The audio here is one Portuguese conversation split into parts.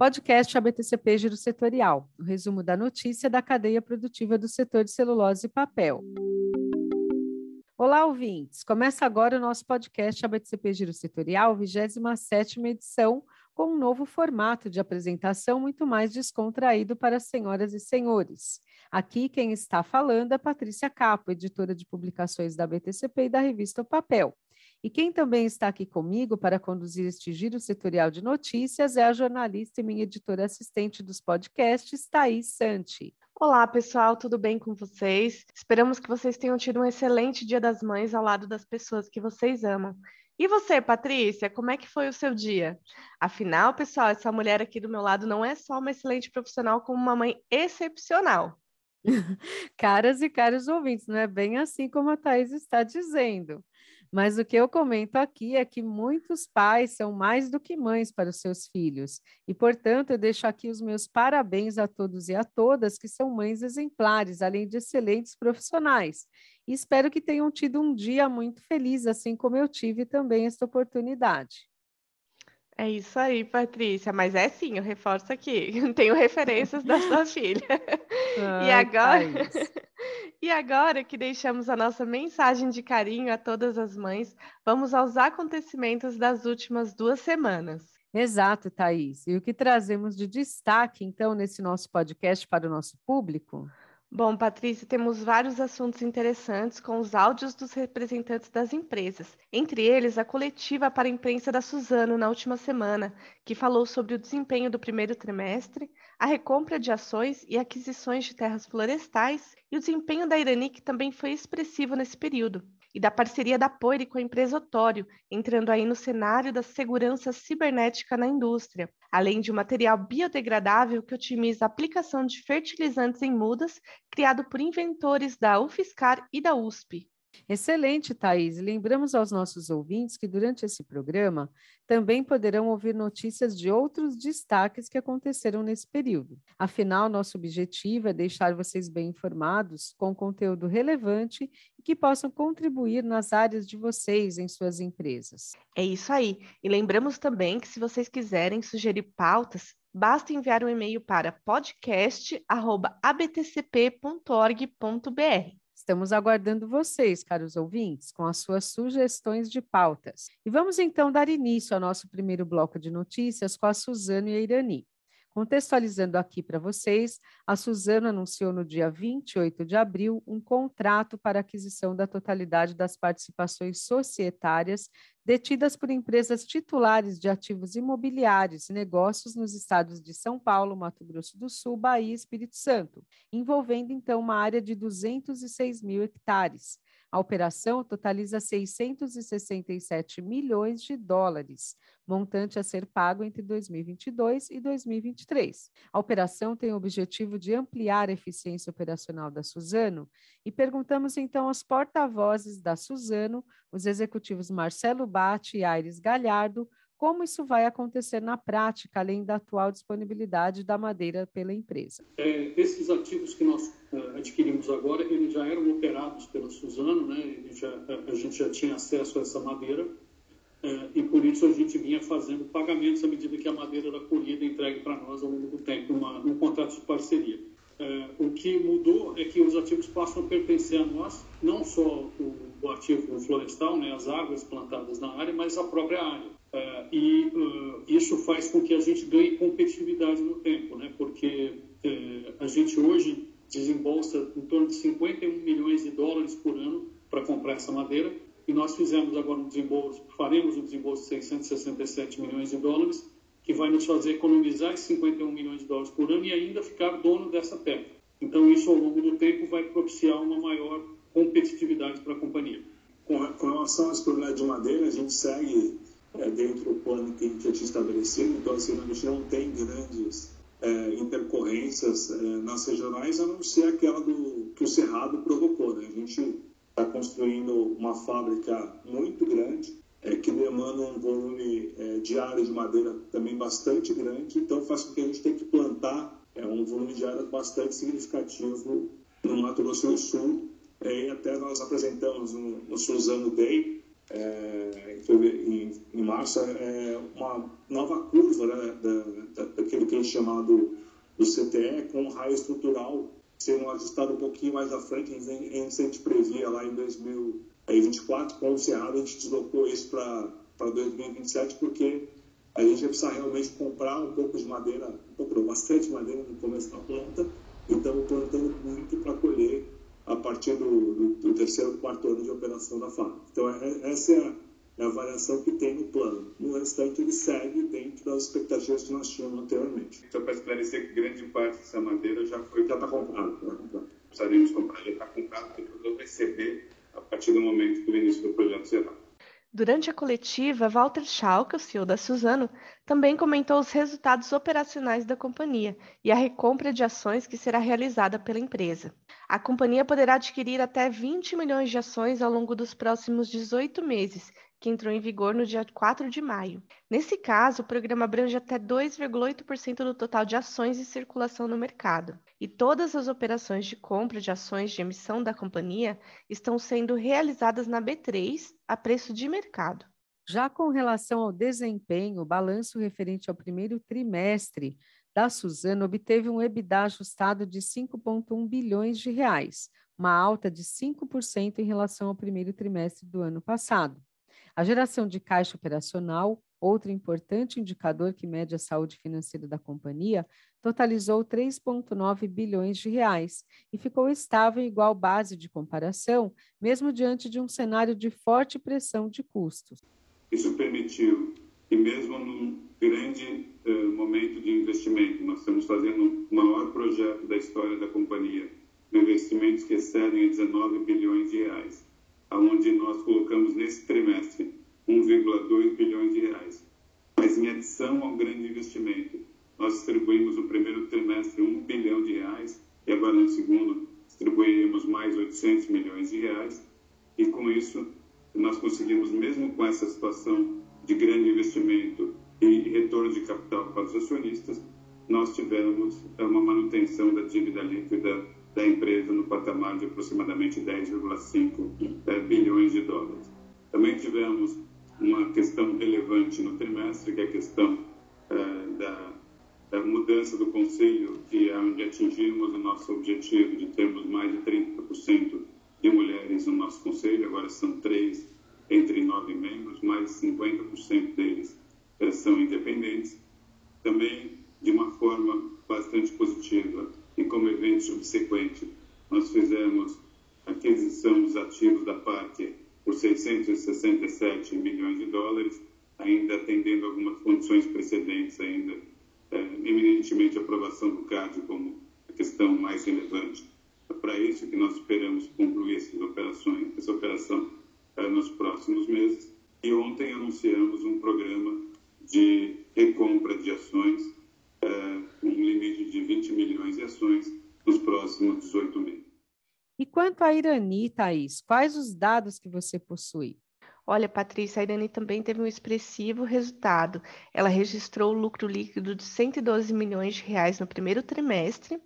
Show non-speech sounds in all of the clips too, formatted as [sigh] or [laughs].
Podcast ABTCP Giro Setorial, o resumo da notícia da cadeia produtiva do setor de celulose e papel. Olá, ouvintes! Começa agora o nosso podcast ABTCP Giro Setorial, 27ª edição, com um novo formato de apresentação muito mais descontraído para senhoras e senhores. Aqui quem está falando é Patrícia Capo, editora de publicações da BTCP e da revista O Papel. E quem também está aqui comigo para conduzir este giro setorial de notícias é a jornalista e minha editora assistente dos podcasts, Thaís Santi. Olá, pessoal, tudo bem com vocês? Esperamos que vocês tenham tido um excelente Dia das Mães ao lado das pessoas que vocês amam. E você, Patrícia, como é que foi o seu dia? Afinal, pessoal, essa mulher aqui do meu lado não é só uma excelente profissional, como uma mãe excepcional. [laughs] Caras e caros ouvintes, não é bem assim como a Thaís está dizendo. Mas o que eu comento aqui é que muitos pais são mais do que mães para os seus filhos. E, portanto, eu deixo aqui os meus parabéns a todos e a todas que são mães exemplares, além de excelentes profissionais. E espero que tenham tido um dia muito feliz, assim como eu tive também esta oportunidade. É isso aí, Patrícia. Mas é sim, eu reforço aqui. [laughs] Tenho referências da sua [laughs] filha. Ai, e agora, [laughs] e agora que deixamos a nossa mensagem de carinho a todas as mães, vamos aos acontecimentos das últimas duas semanas. Exato, Thaís. E o que trazemos de destaque, então, nesse nosso podcast para o nosso público? Bom, Patrícia, temos vários assuntos interessantes com os áudios dos representantes das empresas, entre eles a coletiva para a imprensa da Suzano na última semana, que falou sobre o desempenho do primeiro trimestre, a recompra de ações e aquisições de terras florestais e o desempenho da Irani, que também foi expressivo nesse período e da parceria da Poire com a empresa Otório, entrando aí no cenário da segurança cibernética na indústria, além de um material biodegradável que otimiza a aplicação de fertilizantes em mudas, criado por inventores da UFSCar e da USP. Excelente, Thaís. Lembramos aos nossos ouvintes que durante esse programa também poderão ouvir notícias de outros destaques que aconteceram nesse período. Afinal, nosso objetivo é deixar vocês bem informados com conteúdo relevante e que possam contribuir nas áreas de vocês em suas empresas. É isso aí. E lembramos também que se vocês quiserem sugerir pautas, basta enviar um e-mail para podcast@abtcp.org.br. Estamos aguardando vocês, caros ouvintes, com as suas sugestões de pautas. E vamos então dar início ao nosso primeiro bloco de notícias com a Suzano e a Irani. Contextualizando aqui para vocês, a Suzano anunciou no dia 28 de abril um contrato para aquisição da totalidade das participações societárias detidas por empresas titulares de ativos imobiliários e negócios nos estados de São Paulo, Mato Grosso do Sul, Bahia e Espírito Santo, envolvendo então uma área de 206 mil hectares. A operação totaliza 667 milhões de dólares, montante a ser pago entre 2022 e 2023. A operação tem o objetivo de ampliar a eficiência operacional da Suzano e perguntamos então aos porta-vozes da Suzano, os executivos Marcelo Bate e Aires Galhardo, como isso vai acontecer na prática, além da atual disponibilidade da madeira pela empresa? É, esses ativos que nós uh, adquirimos agora, eles já eram operados pela Suzano, né? Já, a gente já tinha acesso a essa madeira uh, e por isso a gente vinha fazendo pagamentos à medida que a madeira era colhida e entregue para nós ao longo do tempo, numa, num contrato de parceria. Uh, o que mudou é que os ativos passam a pertencer a nós, não só o, o ativo florestal, né, as árvores plantadas na área, mas a própria área. Uh, e uh, isso faz com que a gente ganhe competitividade no tempo, né? porque uh, a gente hoje desembolsa em torno de 51 milhões de dólares por ano para comprar essa madeira e nós fizemos agora um desembolso, faremos um desembolso de 667 milhões de dólares que vai nos fazer economizar esses 51 milhões de dólares por ano e ainda ficar dono dessa terra. Então isso ao longo do tempo vai propiciar uma maior competitividade para a companhia. Com, relação à exploração de madeira, a gente segue é, dentro do plano que a gente já tinha estabelecido. Então, assim, a gente não tem grandes é, intercorrências é, nas regionais, a não ser aquela do, que o Cerrado provocou. Né? A gente está construindo uma fábrica muito grande, é, que demanda um volume é, diário de madeira também bastante grande, então faz com que a gente tenha que plantar é, um volume diário bastante significativo no Mato Grosso do Sul é, e até nós apresentamos no, no Suzano Day, é, em, em, março, é, uma nova curva né, da, da, daquilo que é chamado do CTE com raio estrutural sendo ajustado um pouquinho mais à frente, a gente previa lá em 2024, com o Cerrado a gente deslocou isso para 2027, porque a gente vai precisar realmente comprar um pouco de madeira, comprou bastante madeira no começo da planta, e estamos plantando muito para colher a partir do, do, do, terceiro, quarto ano de operação da fábrica. Então, é, essa é a, é a variação que tem no plano. No restante, ele segue dentro das expectativas que nós tínhamos anteriormente. Então, para esclarecer que grande parte dessa madeira já foi... Já está comprada. Tá Precisaríamos comprar, já está comprado, porque eu receber a partir do momento do início do projeto será. Durante a coletiva, Walter Schalke, o CEO da Suzano, também comentou os resultados operacionais da companhia e a recompra de ações que será realizada pela empresa. A companhia poderá adquirir até 20 milhões de ações ao longo dos próximos 18 meses que entrou em vigor no dia 4 de maio. Nesse caso, o programa abrange até 2,8% do total de ações em circulação no mercado. E todas as operações de compra de ações de emissão da companhia estão sendo realizadas na B3 a preço de mercado. Já com relação ao desempenho, o balanço referente ao primeiro trimestre da Suzano obteve um EBITDA ajustado de 5,1 bilhões de reais, uma alta de 5% em relação ao primeiro trimestre do ano passado. A geração de caixa operacional, outro importante indicador que mede a saúde financeira da companhia, totalizou 3,9 bilhões de reais e ficou estável em igual base de comparação, mesmo diante de um cenário de forte pressão de custos. Isso permitiu que mesmo num grande uh, momento de investimento, nós estamos fazendo o maior projeto da história da companhia, investimentos que excedem 19 bilhões de reais onde nós colocamos nesse trimestre 1,2 bilhões de reais. Mas em adição ao grande investimento, nós distribuímos no primeiro trimestre 1 bilhão de reais e agora no segundo distribuiremos mais 800 milhões de reais. E com isso, nós conseguimos, mesmo com essa situação de grande investimento e retorno de capital para os acionistas, nós tivemos uma manutenção da dívida líquida da empresa no patamar de aproximadamente 10,5 eh, bilhões de dólares. Também tivemos uma questão relevante no trimestre, que é a questão eh, da, da, mudança do conselho, que é onde atingimos o nosso objetivo de termos mais de 30% de mulheres no nosso conselho, agora são três entre nove membros, mais de 50% deles eh, são independentes. Também, de uma forma bastante positiva, e como evento subsequente, nós fizemos aquisição dos ativos da Parque por 667 milhões de dólares, ainda atendendo algumas condições precedentes, ainda é, eminentemente a aprovação do CAD como a questão mais relevante. É para isso que nós esperamos concluir essas operações, essa operação é, nos próximos meses. E ontem anunciamos um programa de recompra de ações é, um limite de 20 milhões de ações nos próximos 18 meses. E quanto à Irani, Thaís, quais os dados que você possui? Olha, Patrícia, a Irani também teve um expressivo resultado. Ela registrou lucro líquido de 112 milhões de reais no primeiro trimestre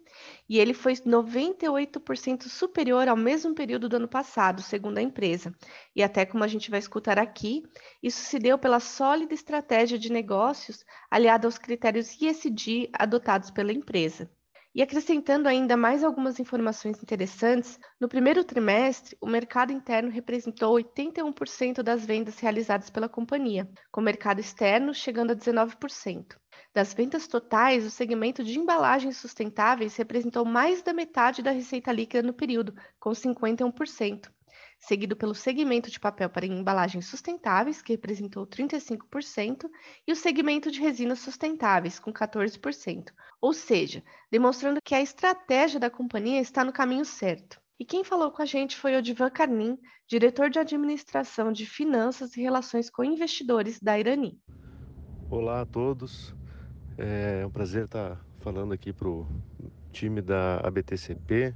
e ele foi 98% superior ao mesmo período do ano passado, segundo a empresa. E até como a gente vai escutar aqui, isso se deu pela sólida estratégia de negócios aliada aos critérios ESG adotados pela empresa. E acrescentando ainda mais algumas informações interessantes, no primeiro trimestre, o mercado interno representou 81% das vendas realizadas pela companhia, com o mercado externo chegando a 19%. Das vendas totais, o segmento de embalagens sustentáveis representou mais da metade da receita líquida no período, com 51% seguido pelo segmento de papel para embalagens sustentáveis, que representou 35%, e o segmento de resinas sustentáveis, com 14%. Ou seja, demonstrando que a estratégia da companhia está no caminho certo. E quem falou com a gente foi o Divan Carnim, diretor de administração de finanças e relações com investidores da Irani. Olá a todos, é um prazer estar falando aqui para o time da ABTCP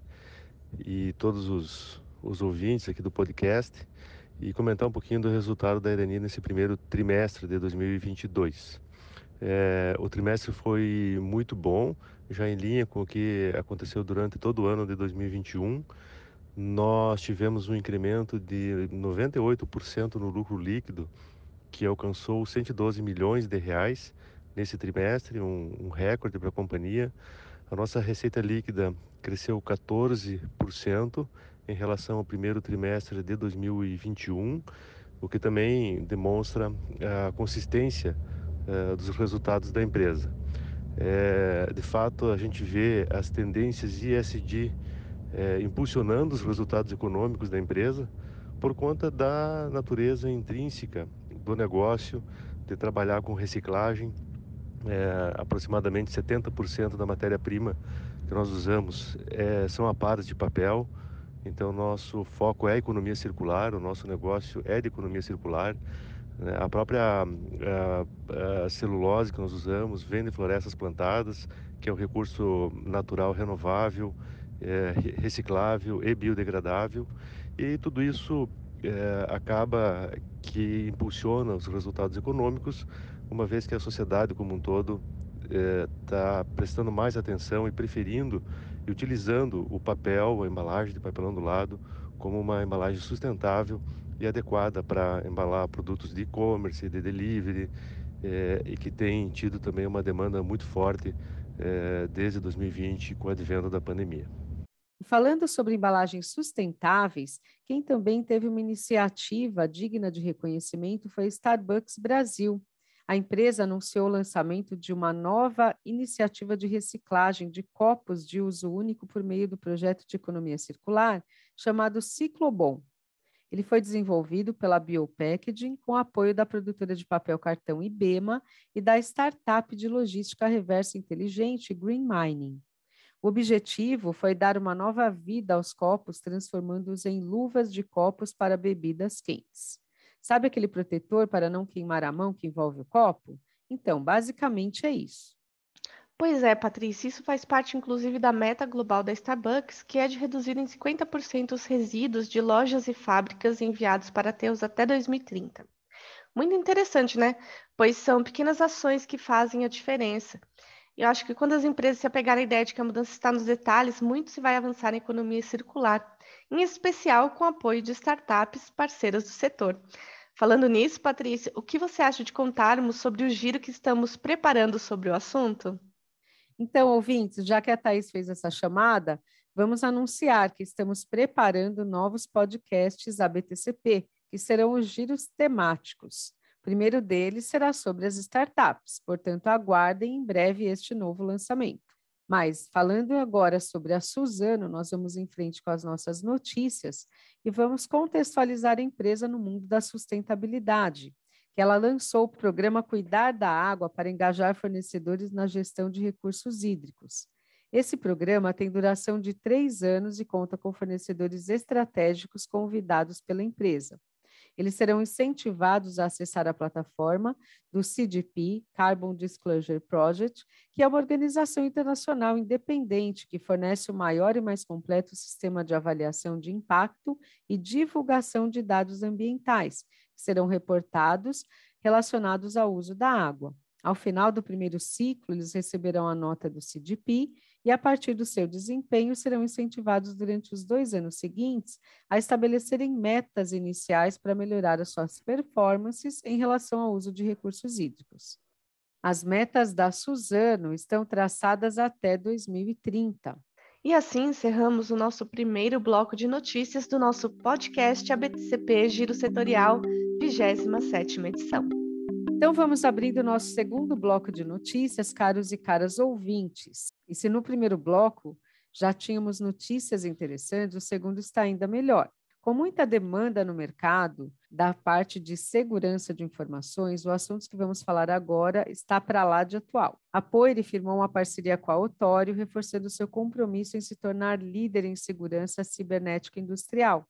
e todos os os ouvintes aqui do podcast e comentar um pouquinho do resultado da Irani nesse primeiro trimestre de 2022. É, o trimestre foi muito bom, já em linha com o que aconteceu durante todo o ano de 2021. nós tivemos um incremento de 98% no lucro líquido, que alcançou 112 milhões de reais nesse trimestre, um, um recorde para a companhia. A nossa receita líquida cresceu 14% em relação ao primeiro trimestre de 2021, o que também demonstra a consistência uh, dos resultados da empresa. É, de fato, a gente vê as tendências ISD é, impulsionando os resultados econômicos da empresa por conta da natureza intrínseca do negócio de trabalhar com reciclagem. É, aproximadamente 70% da matéria-prima que nós usamos são aparas de papel. Então, nosso foco é economia circular, o nosso negócio é de economia circular. Né? A própria a, a celulose que nós usamos vem de florestas plantadas, que é um recurso natural renovável, é, reciclável e biodegradável. E tudo isso é, acaba que impulsiona os resultados econômicos, uma vez que a sociedade como um todo está é, prestando mais atenção e preferindo e utilizando o papel, a embalagem de papelão do lado, como uma embalagem sustentável e adequada para embalar produtos de e-commerce, de delivery, é, e que tem tido também uma demanda muito forte é, desde 2020 com o advento da pandemia. Falando sobre embalagens sustentáveis, quem também teve uma iniciativa digna de reconhecimento foi Starbucks Brasil. A empresa anunciou o lançamento de uma nova iniciativa de reciclagem de copos de uso único por meio do projeto de economia circular chamado Ciclobon. Ele foi desenvolvido pela Biopackaging com apoio da produtora de papel cartão Ibema e da startup de logística reversa inteligente Green Mining. O objetivo foi dar uma nova vida aos copos, transformando-os em luvas de copos para bebidas quentes. Sabe aquele protetor para não queimar a mão que envolve o copo? Então, basicamente é isso. Pois é, Patrícia, isso faz parte inclusive da meta global da Starbucks, que é de reduzir em 50% os resíduos de lojas e fábricas enviados para aterros até 2030. Muito interessante, né? Pois são pequenas ações que fazem a diferença. Eu acho que quando as empresas se apegarem à ideia de que a mudança está nos detalhes, muito se vai avançar na economia circular, em especial com o apoio de startups parceiras do setor. Falando nisso, Patrícia, o que você acha de contarmos sobre o giro que estamos preparando sobre o assunto? Então, ouvintes, já que a Thais fez essa chamada, vamos anunciar que estamos preparando novos podcasts ABTCP, que serão os giros temáticos. O primeiro deles será sobre as startups, portanto, aguardem em breve este novo lançamento. Mas, falando agora sobre a Suzano, nós vamos em frente com as nossas notícias e vamos contextualizar a empresa no mundo da sustentabilidade que ela lançou o programa Cuidar da Água para engajar fornecedores na gestão de recursos hídricos. Esse programa tem duração de três anos e conta com fornecedores estratégicos convidados pela empresa. Eles serão incentivados a acessar a plataforma do CDP, Carbon Disclosure Project, que é uma organização internacional independente que fornece o maior e mais completo sistema de avaliação de impacto e divulgação de dados ambientais, que serão reportados relacionados ao uso da água. Ao final do primeiro ciclo, eles receberão a nota do CDP e, a partir do seu desempenho, serão incentivados durante os dois anos seguintes a estabelecerem metas iniciais para melhorar as suas performances em relação ao uso de recursos hídricos. As metas da Suzano estão traçadas até 2030. E assim encerramos o nosso primeiro bloco de notícias do nosso podcast ABTCP Giro Setorial, 27ª edição. Então vamos abrindo o nosso segundo bloco de notícias, caros e caras ouvintes. E se no primeiro bloco já tínhamos notícias interessantes, o segundo está ainda melhor. Com muita demanda no mercado da parte de segurança de informações, o assunto que vamos falar agora está para lá de atual. A Poire firmou uma parceria com a Autório, reforçando seu compromisso em se tornar líder em segurança cibernética industrial.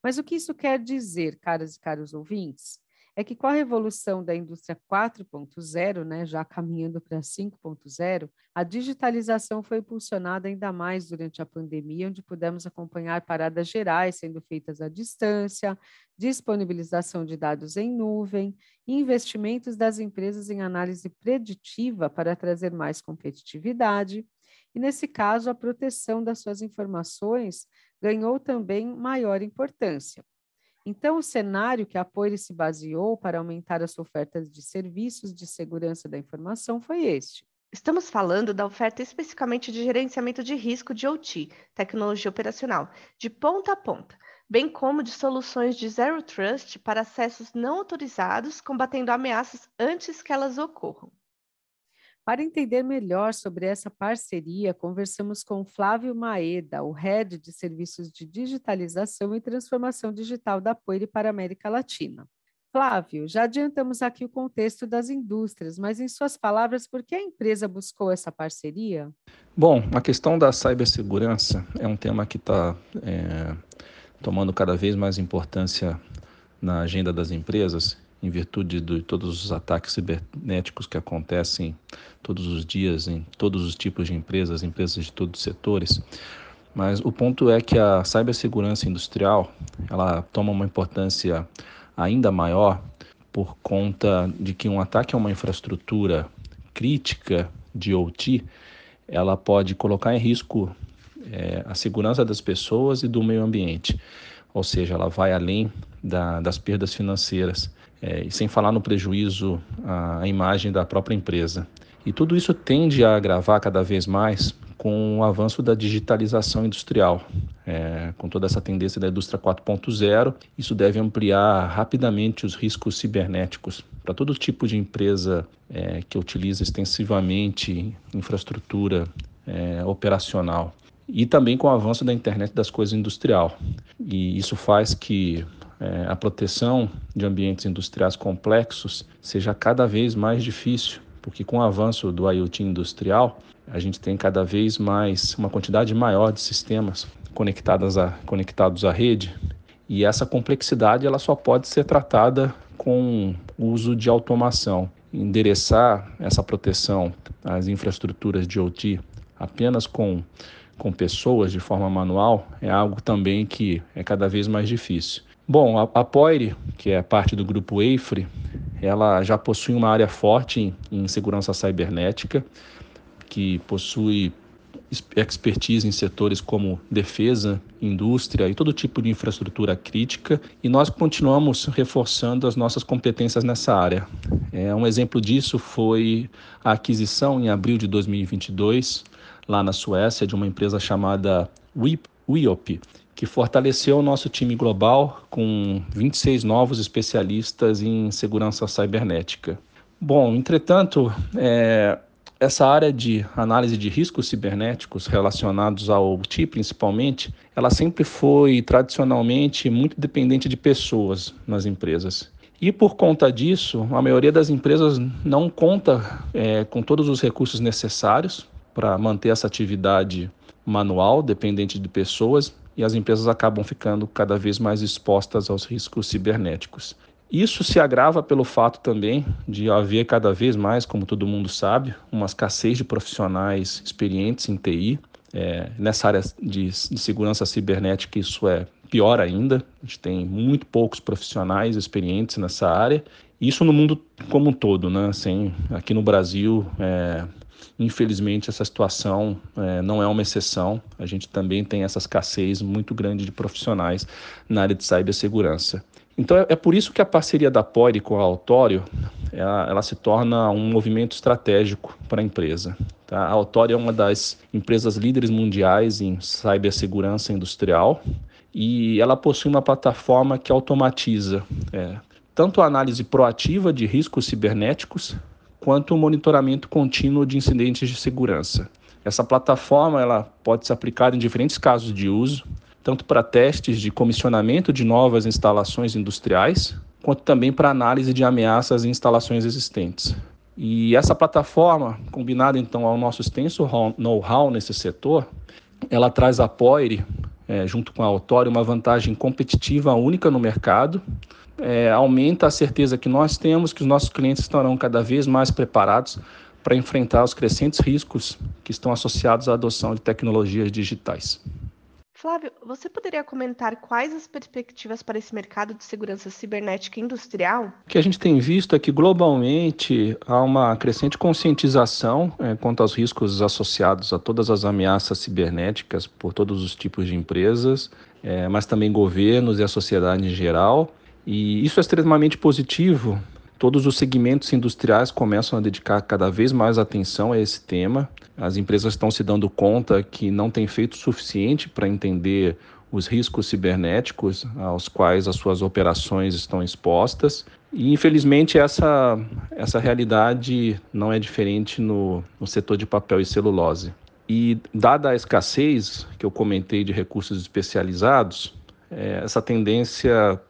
Mas o que isso quer dizer, caras e caros ouvintes? É que com a revolução da indústria 4.0, né, já caminhando para 5.0, a digitalização foi impulsionada ainda mais durante a pandemia, onde pudemos acompanhar paradas gerais sendo feitas à distância, disponibilização de dados em nuvem, investimentos das empresas em análise preditiva para trazer mais competitividade, e nesse caso, a proteção das suas informações ganhou também maior importância. Então, o cenário que a Poire se baseou para aumentar a sua oferta de serviços de segurança da informação foi este. Estamos falando da oferta especificamente de gerenciamento de risco de OT, tecnologia operacional, de ponta a ponta, bem como de soluções de Zero Trust para acessos não autorizados, combatendo ameaças antes que elas ocorram. Para entender melhor sobre essa parceria, conversamos com Flávio Maeda, o Head de Serviços de Digitalização e Transformação Digital da Poire para a América Latina. Flávio, já adiantamos aqui o contexto das indústrias, mas em suas palavras, por que a empresa buscou essa parceria? Bom, a questão da cibersegurança é um tema que está é, tomando cada vez mais importância na agenda das empresas em virtude de todos os ataques cibernéticos que acontecem todos os dias em todos os tipos de empresas, empresas de todos os setores. Mas o ponto é que a cibersegurança industrial, ela toma uma importância ainda maior por conta de que um ataque a uma infraestrutura crítica de OT, ela pode colocar em risco é, a segurança das pessoas e do meio ambiente. Ou seja, ela vai além da, das perdas financeiras é, sem falar no prejuízo à, à imagem da própria empresa. E tudo isso tende a agravar cada vez mais com o avanço da digitalização industrial. É, com toda essa tendência da indústria 4.0, isso deve ampliar rapidamente os riscos cibernéticos para todo tipo de empresa é, que utiliza extensivamente infraestrutura é, operacional. E também com o avanço da internet das coisas industrial. E isso faz que é, a proteção de ambientes industriais complexos seja cada vez mais difícil, porque com o avanço do IoT industrial, a gente tem cada vez mais uma quantidade maior de sistemas conectados à rede e essa complexidade ela só pode ser tratada com o uso de automação. Endereçar essa proteção às infraestruturas de OT apenas com, com pessoas de forma manual é algo também que é cada vez mais difícil. Bom, a, a Poire, que é parte do grupo EIFRE, ela já possui uma área forte em, em segurança cibernética, que possui expertise em setores como defesa, indústria e todo tipo de infraestrutura crítica, e nós continuamos reforçando as nossas competências nessa área. É, um exemplo disso foi a aquisição em abril de 2022, lá na Suécia, de uma empresa chamada WIOP, que fortaleceu o nosso time global com 26 novos especialistas em segurança cibernética. Bom, entretanto, é, essa área de análise de riscos cibernéticos relacionados ao TI, principalmente, ela sempre foi tradicionalmente muito dependente de pessoas nas empresas. E por conta disso, a maioria das empresas não conta é, com todos os recursos necessários para manter essa atividade manual, dependente de pessoas, e as empresas acabam ficando cada vez mais expostas aos riscos cibernéticos. Isso se agrava pelo fato também de haver cada vez mais, como todo mundo sabe, uma escassez de profissionais experientes em TI. É, nessa área de, de segurança cibernética, isso é pior ainda. A gente tem muito poucos profissionais experientes nessa área. Isso no mundo como um todo, né? Assim, aqui no Brasil, é, Infelizmente, essa situação é, não é uma exceção. A gente também tem essa escassez muito grande de profissionais na área de cibersegurança. Então, é, é por isso que a parceria da Pori com a Autório ela, ela, se torna um movimento estratégico para a empresa. Tá? A Autório é uma das empresas líderes mundiais em cibersegurança industrial e ela possui uma plataforma que automatiza é, tanto a análise proativa de riscos cibernéticos quanto o monitoramento contínuo de incidentes de segurança. Essa plataforma ela pode ser aplicada em diferentes casos de uso, tanto para testes de comissionamento de novas instalações industriais, quanto também para análise de ameaças em instalações existentes. E essa plataforma, combinada então ao nosso extenso know-how nesse setor, ela traz a Poire, é, junto com a Autório, uma vantagem competitiva única no mercado, é, aumenta a certeza que nós temos que os nossos clientes estarão cada vez mais preparados para enfrentar os crescentes riscos que estão associados à adoção de tecnologias digitais. Flávio, você poderia comentar quais as perspectivas para esse mercado de segurança cibernética industrial? O que a gente tem visto é que globalmente há uma crescente conscientização é, quanto aos riscos associados a todas as ameaças cibernéticas por todos os tipos de empresas, é, mas também governos e a sociedade em geral. E isso é extremamente positivo. Todos os segmentos industriais começam a dedicar cada vez mais atenção a esse tema. As empresas estão se dando conta que não têm feito o suficiente para entender os riscos cibernéticos aos quais as suas operações estão expostas. E, infelizmente, essa, essa realidade não é diferente no, no setor de papel e celulose. E, dada a escassez que eu comentei de recursos especializados, é, essa tendência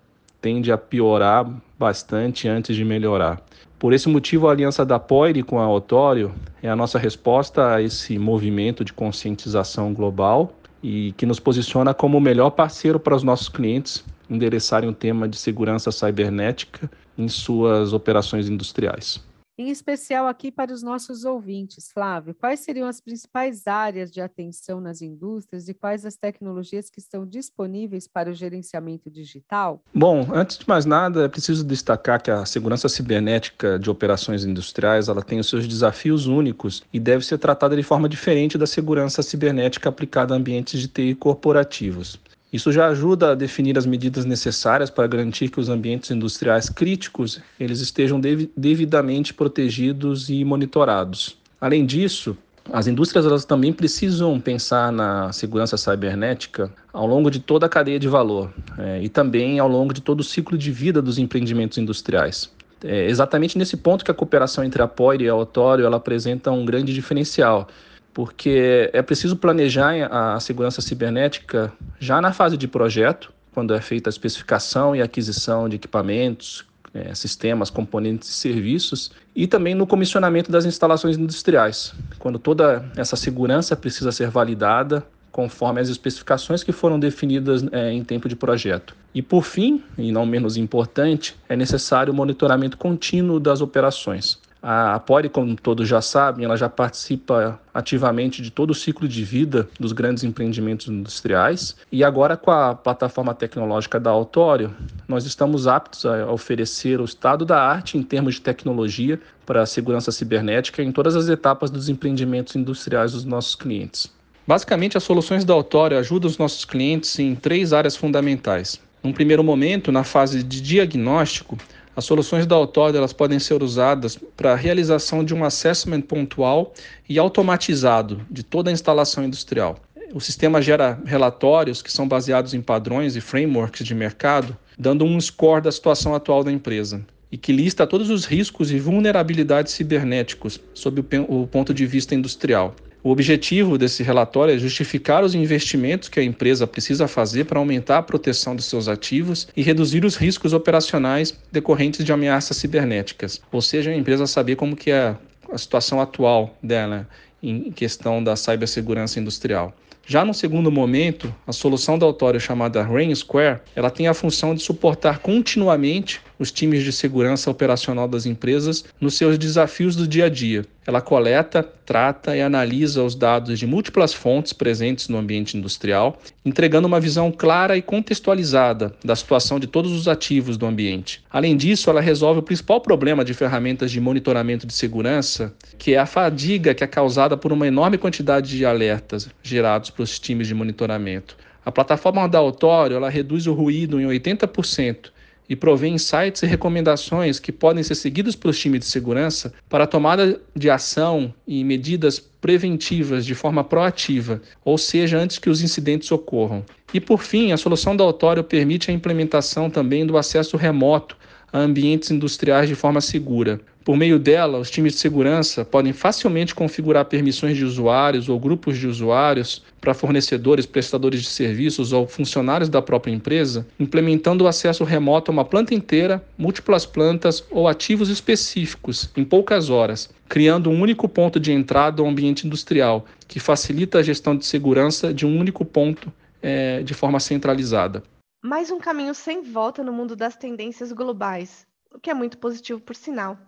tende a piorar bastante antes de melhorar. Por esse motivo, a aliança da Poire com a Otório é a nossa resposta a esse movimento de conscientização global e que nos posiciona como o melhor parceiro para os nossos clientes endereçarem o tema de segurança cibernética em suas operações industriais em especial aqui para os nossos ouvintes. Flávio, quais seriam as principais áreas de atenção nas indústrias e quais as tecnologias que estão disponíveis para o gerenciamento digital? Bom, antes de mais nada, é preciso destacar que a segurança cibernética de operações industriais ela tem os seus desafios únicos e deve ser tratada de forma diferente da segurança cibernética aplicada a ambientes de TI corporativos. Isso já ajuda a definir as medidas necessárias para garantir que os ambientes industriais críticos eles estejam devidamente protegidos e monitorados. Além disso, as indústrias elas também precisam pensar na segurança cibernética ao longo de toda a cadeia de valor é, e também ao longo de todo o ciclo de vida dos empreendimentos industriais. É exatamente nesse ponto que a cooperação entre a POIR e a Autório ela apresenta um grande diferencial, porque é preciso planejar a segurança cibernética já na fase de projeto, quando é feita a especificação e aquisição de equipamentos, é, sistemas, componentes e serviços, e também no comissionamento das instalações industriais, quando toda essa segurança precisa ser validada conforme as especificações que foram definidas é, em tempo de projeto. E por fim, e não menos importante, é necessário o monitoramento contínuo das operações. A Pori, como todos já sabem, ela já participa ativamente de todo o ciclo de vida dos grandes empreendimentos industriais. E agora, com a plataforma tecnológica da Autório, nós estamos aptos a oferecer o estado da arte em termos de tecnologia para a segurança cibernética em todas as etapas dos empreendimentos industriais dos nossos clientes. Basicamente, as soluções da Autório ajudam os nossos clientes em três áreas fundamentais. Num primeiro momento, na fase de diagnóstico, as soluções da Autod elas podem ser usadas para a realização de um assessment pontual e automatizado de toda a instalação industrial. O sistema gera relatórios que são baseados em padrões e frameworks de mercado, dando um score da situação atual da empresa e que lista todos os riscos e vulnerabilidades cibernéticos sob o ponto de vista industrial. O objetivo desse relatório é justificar os investimentos que a empresa precisa fazer para aumentar a proteção dos seus ativos e reduzir os riscos operacionais decorrentes de ameaças cibernéticas. Ou seja, a empresa saber como que é a situação atual dela em questão da cibersegurança industrial. Já no segundo momento, a solução da Autório chamada Rain Square, ela tem a função de suportar continuamente os times de segurança operacional das empresas nos seus desafios do dia a dia. Ela coleta, trata e analisa os dados de múltiplas fontes presentes no ambiente industrial, entregando uma visão clara e contextualizada da situação de todos os ativos do ambiente. Além disso, ela resolve o principal problema de ferramentas de monitoramento de segurança, que é a fadiga que é causada por uma enorme quantidade de alertas gerados para os times de monitoramento. A plataforma da Autório ela reduz o ruído em 80% e provê insights e recomendações que podem ser seguidos pelos times de segurança para a tomada de ação e medidas preventivas de forma proativa, ou seja, antes que os incidentes ocorram. E por fim, a solução da Autório permite a implementação também do acesso remoto a ambientes industriais de forma segura, por meio dela, os times de segurança podem facilmente configurar permissões de usuários ou grupos de usuários para fornecedores, prestadores de serviços ou funcionários da própria empresa, implementando o acesso remoto a uma planta inteira, múltiplas plantas ou ativos específicos em poucas horas, criando um único ponto de entrada ao ambiente industrial, que facilita a gestão de segurança de um único ponto é, de forma centralizada. Mais um caminho sem volta no mundo das tendências globais, o que é muito positivo por sinal.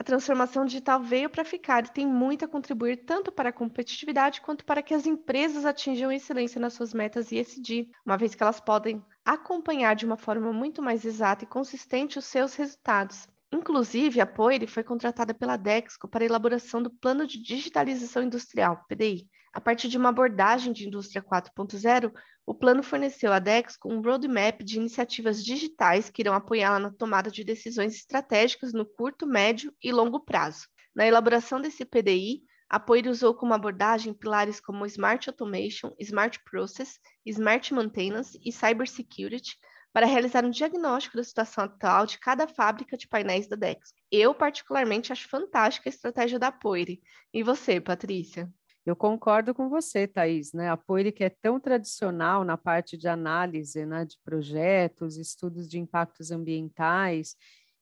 A transformação digital veio para ficar e tem muito a contribuir tanto para a competitividade quanto para que as empresas atinjam excelência nas suas metas ESG, uma vez que elas podem acompanhar de uma forma muito mais exata e consistente os seus resultados. Inclusive, a Poire foi contratada pela Dexco para a elaboração do Plano de Digitalização Industrial, PDI. A partir de uma abordagem de indústria 4.0, o plano forneceu à Dexco um roadmap de iniciativas digitais que irão apoiá-la na tomada de decisões estratégicas no curto, médio e longo prazo. Na elaboração desse PDI, a Poire usou como abordagem pilares como Smart Automation, Smart Process, Smart Maintenance e Cybersecurity, para realizar um diagnóstico da situação atual de cada fábrica de painéis da Dex. Eu, particularmente, acho fantástica a estratégia da Poire. E você, Patrícia? Eu concordo com você, Thaís, né? A Poire, que é tão tradicional na parte de análise né, de projetos, estudos de impactos ambientais,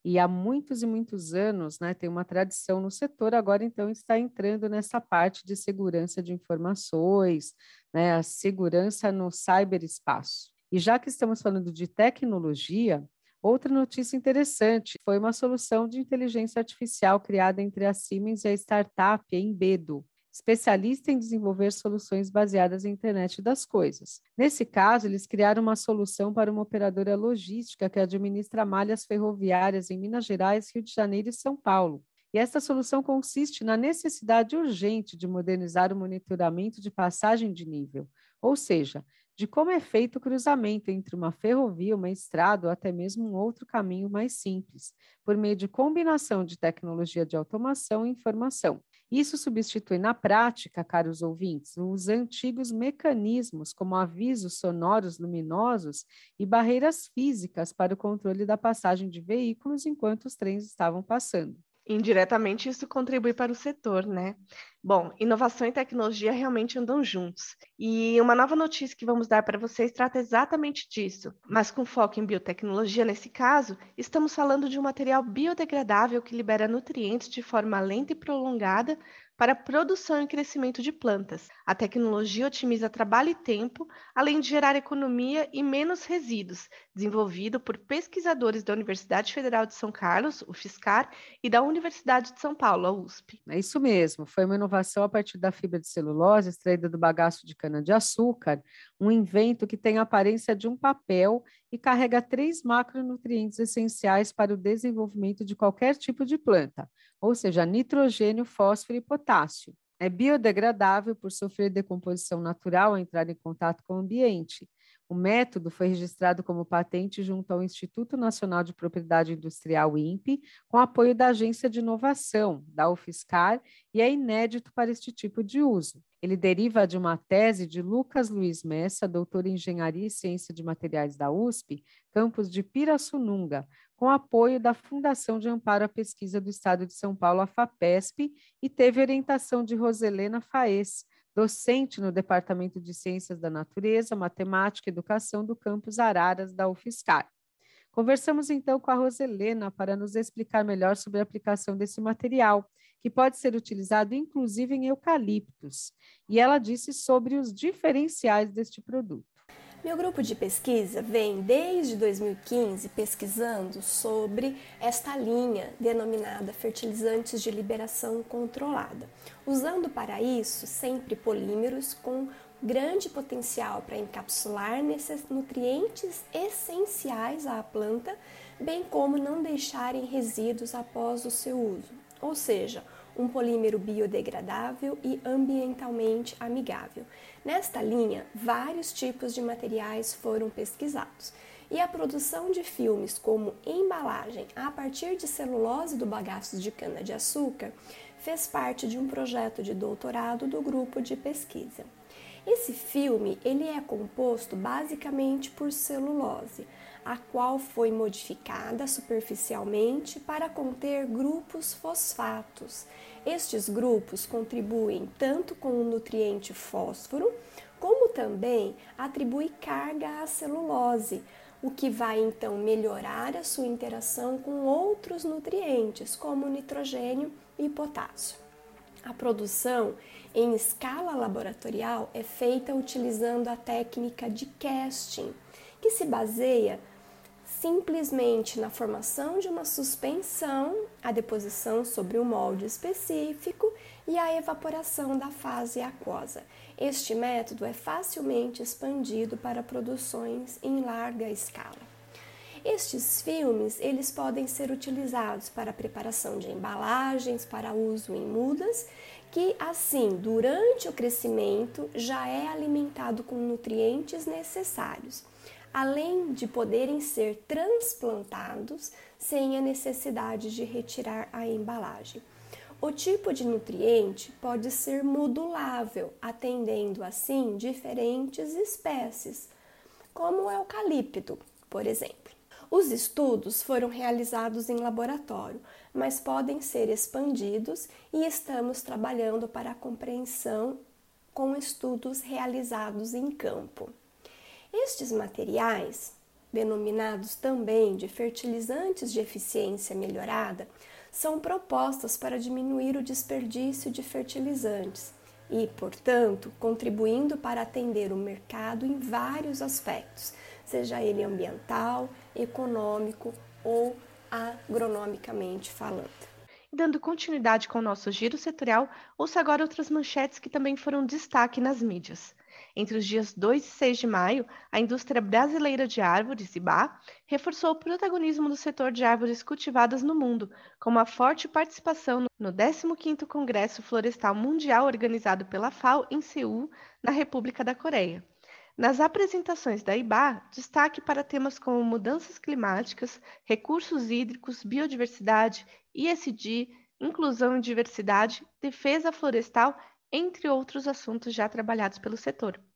e há muitos e muitos anos né, tem uma tradição no setor, agora então está entrando nessa parte de segurança de informações, né, a segurança no cyberespaço. E já que estamos falando de tecnologia, outra notícia interessante foi uma solução de inteligência artificial criada entre a Siemens e a startup Embedo, especialista em desenvolver soluções baseadas em internet das coisas. Nesse caso, eles criaram uma solução para uma operadora logística que administra malhas ferroviárias em Minas Gerais, Rio de Janeiro e São Paulo. E essa solução consiste na necessidade urgente de modernizar o monitoramento de passagem de nível, ou seja, de como é feito o cruzamento entre uma ferrovia, uma estrada ou até mesmo um outro caminho mais simples, por meio de combinação de tecnologia de automação e informação. Isso substitui na prática, caros ouvintes, os antigos mecanismos como avisos sonoros luminosos e barreiras físicas para o controle da passagem de veículos enquanto os trens estavam passando. Indiretamente, isso contribui para o setor, né? Bom, inovação e tecnologia realmente andam juntos. E uma nova notícia que vamos dar para vocês trata exatamente disso. Mas com foco em biotecnologia, nesse caso, estamos falando de um material biodegradável que libera nutrientes de forma lenta e prolongada para produção e crescimento de plantas. A tecnologia otimiza trabalho e tempo, além de gerar economia e menos resíduos, desenvolvido por pesquisadores da Universidade Federal de São Carlos, o FISCAR, e da Universidade de São Paulo, a USP. É isso mesmo, foi uma inovação a partir da fibra de celulose extraída do bagaço de cana-de-açúcar, um invento que tem a aparência de um papel e carrega três macronutrientes essenciais para o desenvolvimento de qualquer tipo de planta, ou seja, nitrogênio, fósforo e potássio. É biodegradável por sofrer decomposição natural ao entrar em contato com o ambiente. O método foi registrado como patente junto ao Instituto Nacional de Propriedade Industrial, INPE, com apoio da Agência de Inovação, da UFSCar, e é inédito para este tipo de uso. Ele deriva de uma tese de Lucas Luiz Messa, doutor em Engenharia e Ciência de Materiais da USP, campus de Pirassununga, com apoio da Fundação de Amparo à Pesquisa do Estado de São Paulo, a FAPESP, e teve orientação de Roselena Faes, docente no Departamento de Ciências da Natureza, Matemática e Educação do campus Araras da UFSCar. Conversamos então com a Roselena para nos explicar melhor sobre a aplicação desse material, que pode ser utilizado inclusive em eucaliptos, e ela disse sobre os diferenciais deste produto. Meu grupo de pesquisa vem desde 2015 pesquisando sobre esta linha denominada fertilizantes de liberação controlada, usando para isso sempre polímeros com grande potencial para encapsular nutrientes essenciais à planta, bem como não deixarem resíduos após o seu uso, ou seja, um polímero biodegradável e ambientalmente amigável. Nesta linha, vários tipos de materiais foram pesquisados. E a produção de filmes como embalagem a partir de celulose do bagaço de cana-de-açúcar fez parte de um projeto de doutorado do grupo de pesquisa. Esse filme ele é composto basicamente por celulose, a qual foi modificada superficialmente para conter grupos fosfatos. Estes grupos contribuem tanto com o nutriente fósforo, como também atribui carga à celulose, o que vai então melhorar a sua interação com outros nutrientes, como nitrogênio e potássio. A produção em escala laboratorial é feita utilizando a técnica de casting, que se baseia simplesmente na formação de uma suspensão, a deposição sobre um molde específico e a evaporação da fase aquosa. Este método é facilmente expandido para produções em larga escala. Estes filmes, eles podem ser utilizados para a preparação de embalagens para uso em mudas, que assim, durante o crescimento, já é alimentado com nutrientes necessários, além de poderem ser transplantados sem a necessidade de retirar a embalagem. O tipo de nutriente pode ser modulável, atendendo assim diferentes espécies, como o eucalipto, por exemplo. Os estudos foram realizados em laboratório, mas podem ser expandidos e estamos trabalhando para a compreensão com estudos realizados em campo. Estes materiais, denominados também de fertilizantes de eficiência melhorada, são propostas para diminuir o desperdício de fertilizantes e, portanto, contribuindo para atender o mercado em vários aspectos, seja ele ambiental, econômico ou agronomicamente falando. Dando continuidade com o nosso giro setorial, ouça agora outras manchetes que também foram destaque nas mídias. Entre os dias 2 e 6 de maio, a indústria brasileira de árvores, IBA, reforçou o protagonismo do setor de árvores cultivadas no mundo, com uma forte participação no 15º Congresso Florestal Mundial organizado pela FAO em Seul, na República da Coreia. Nas apresentações da IBA, destaque para temas como mudanças climáticas, recursos hídricos, biodiversidade, ISD, inclusão e diversidade, defesa florestal, entre outros assuntos já trabalhados pelo setor.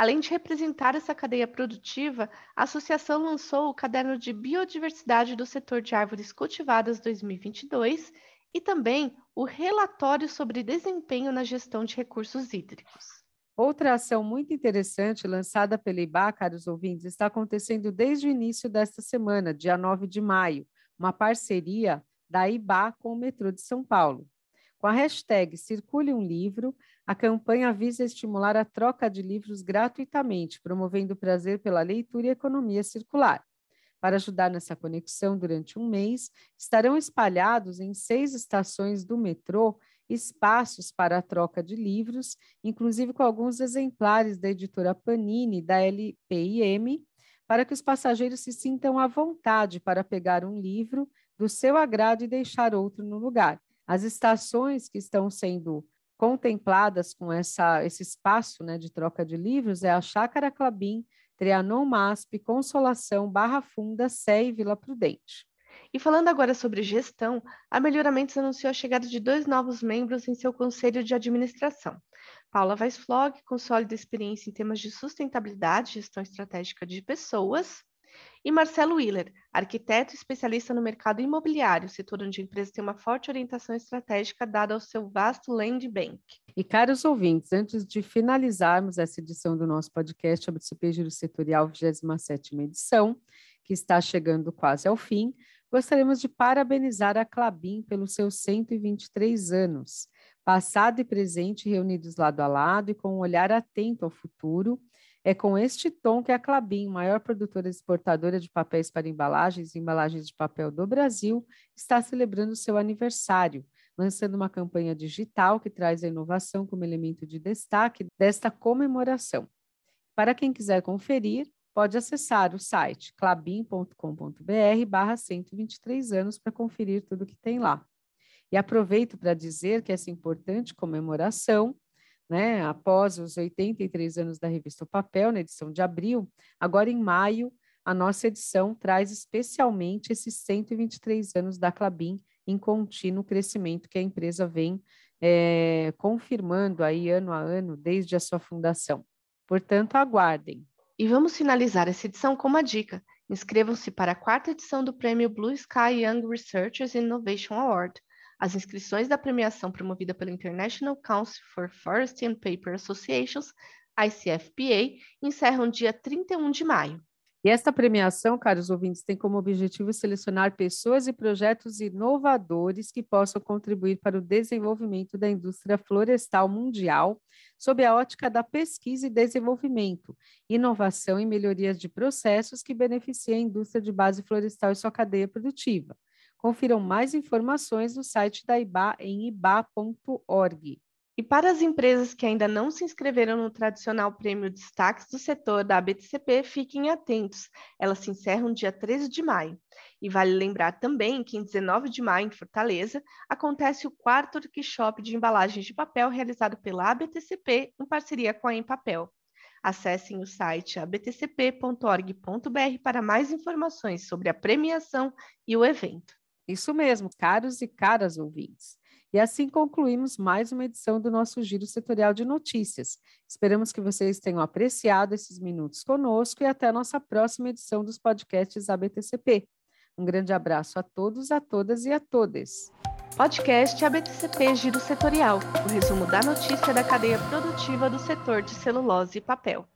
Além de representar essa cadeia produtiva, a associação lançou o Caderno de Biodiversidade do Setor de Árvores Cultivadas 2022 e também o Relatório sobre Desempenho na Gestão de Recursos Hídricos. Outra ação muito interessante lançada pela IBA, caros ouvintes, está acontecendo desde o início desta semana, dia 9 de maio, uma parceria da IBA com o metrô de São Paulo. Com a hashtag Circule um Livro, a campanha visa estimular a troca de livros gratuitamente, promovendo o prazer pela leitura e economia circular. Para ajudar nessa conexão durante um mês, estarão espalhados em seis estações do metrô espaços para a troca de livros, inclusive com alguns exemplares da editora Panini, da LPIM, para que os passageiros se sintam à vontade para pegar um livro do seu agrado e deixar outro no lugar. As estações que estão sendo contempladas com essa, esse espaço né, de troca de livros é a Chácara Clabim, Trianon Masp, Consolação, Barra Funda, Sé e Vila Prudente. E falando agora sobre gestão, a Melhoramentos anunciou a chegada de dois novos membros em seu conselho de administração. Paula Weisflog, com sólida experiência em temas de sustentabilidade e gestão estratégica de pessoas, e Marcelo Willer, arquiteto especialista no mercado imobiliário, setor onde a empresa tem uma forte orientação estratégica dada ao seu vasto land bank. E caros ouvintes, antes de finalizarmos essa edição do nosso podcast sobre o CP Giro Setorial 27ª edição, que está chegando quase ao fim, Gostaríamos de parabenizar a Clabin pelos seus 123 anos, passado e presente reunidos lado a lado e com um olhar atento ao futuro. É com este tom que a Clabin, maior produtora exportadora de papéis para embalagens e embalagens de papel do Brasil, está celebrando seu aniversário, lançando uma campanha digital que traz a inovação como elemento de destaque desta comemoração. Para quem quiser conferir, pode acessar o site clabin.com.br barra 123 anos para conferir tudo que tem lá. E aproveito para dizer que essa importante comemoração, né, após os 83 anos da revista o Papel, na edição de abril, agora em maio, a nossa edição traz especialmente esses 123 anos da Clabin em contínuo crescimento que a empresa vem é, confirmando aí ano a ano desde a sua fundação. Portanto, aguardem. E vamos finalizar essa edição com uma dica. Inscrevam-se para a quarta edição do prêmio Blue Sky Young Researchers Innovation Award. As inscrições da premiação promovida pela International Council for Forest and Paper Associations, ICFPA, encerram dia 31 de maio. E esta premiação, caros ouvintes, tem como objetivo selecionar pessoas e projetos inovadores que possam contribuir para o desenvolvimento da indústria florestal mundial, sob a ótica da pesquisa e desenvolvimento, inovação e melhorias de processos que beneficiem a indústria de base florestal e sua cadeia produtiva. Confiram mais informações no site da IBA em iba.org. E para as empresas que ainda não se inscreveram no tradicional prêmio Destaques do Setor da ABTCP, fiquem atentos. Ela se encerra no dia 13 de maio. E vale lembrar também que em 19 de maio, em Fortaleza, acontece o quarto workshop de embalagens de papel realizado pela ABTCP em parceria com a Empapel. Acessem o site abtcp.org.br para mais informações sobre a premiação e o evento. Isso mesmo, caros e caras ouvintes. E assim concluímos mais uma edição do nosso Giro Setorial de Notícias. Esperamos que vocês tenham apreciado esses minutos conosco e até a nossa próxima edição dos podcasts ABTCP. Um grande abraço a todos, a todas e a todas. Podcast ABTCP Giro Setorial, o resumo da notícia da cadeia produtiva do setor de celulose e papel.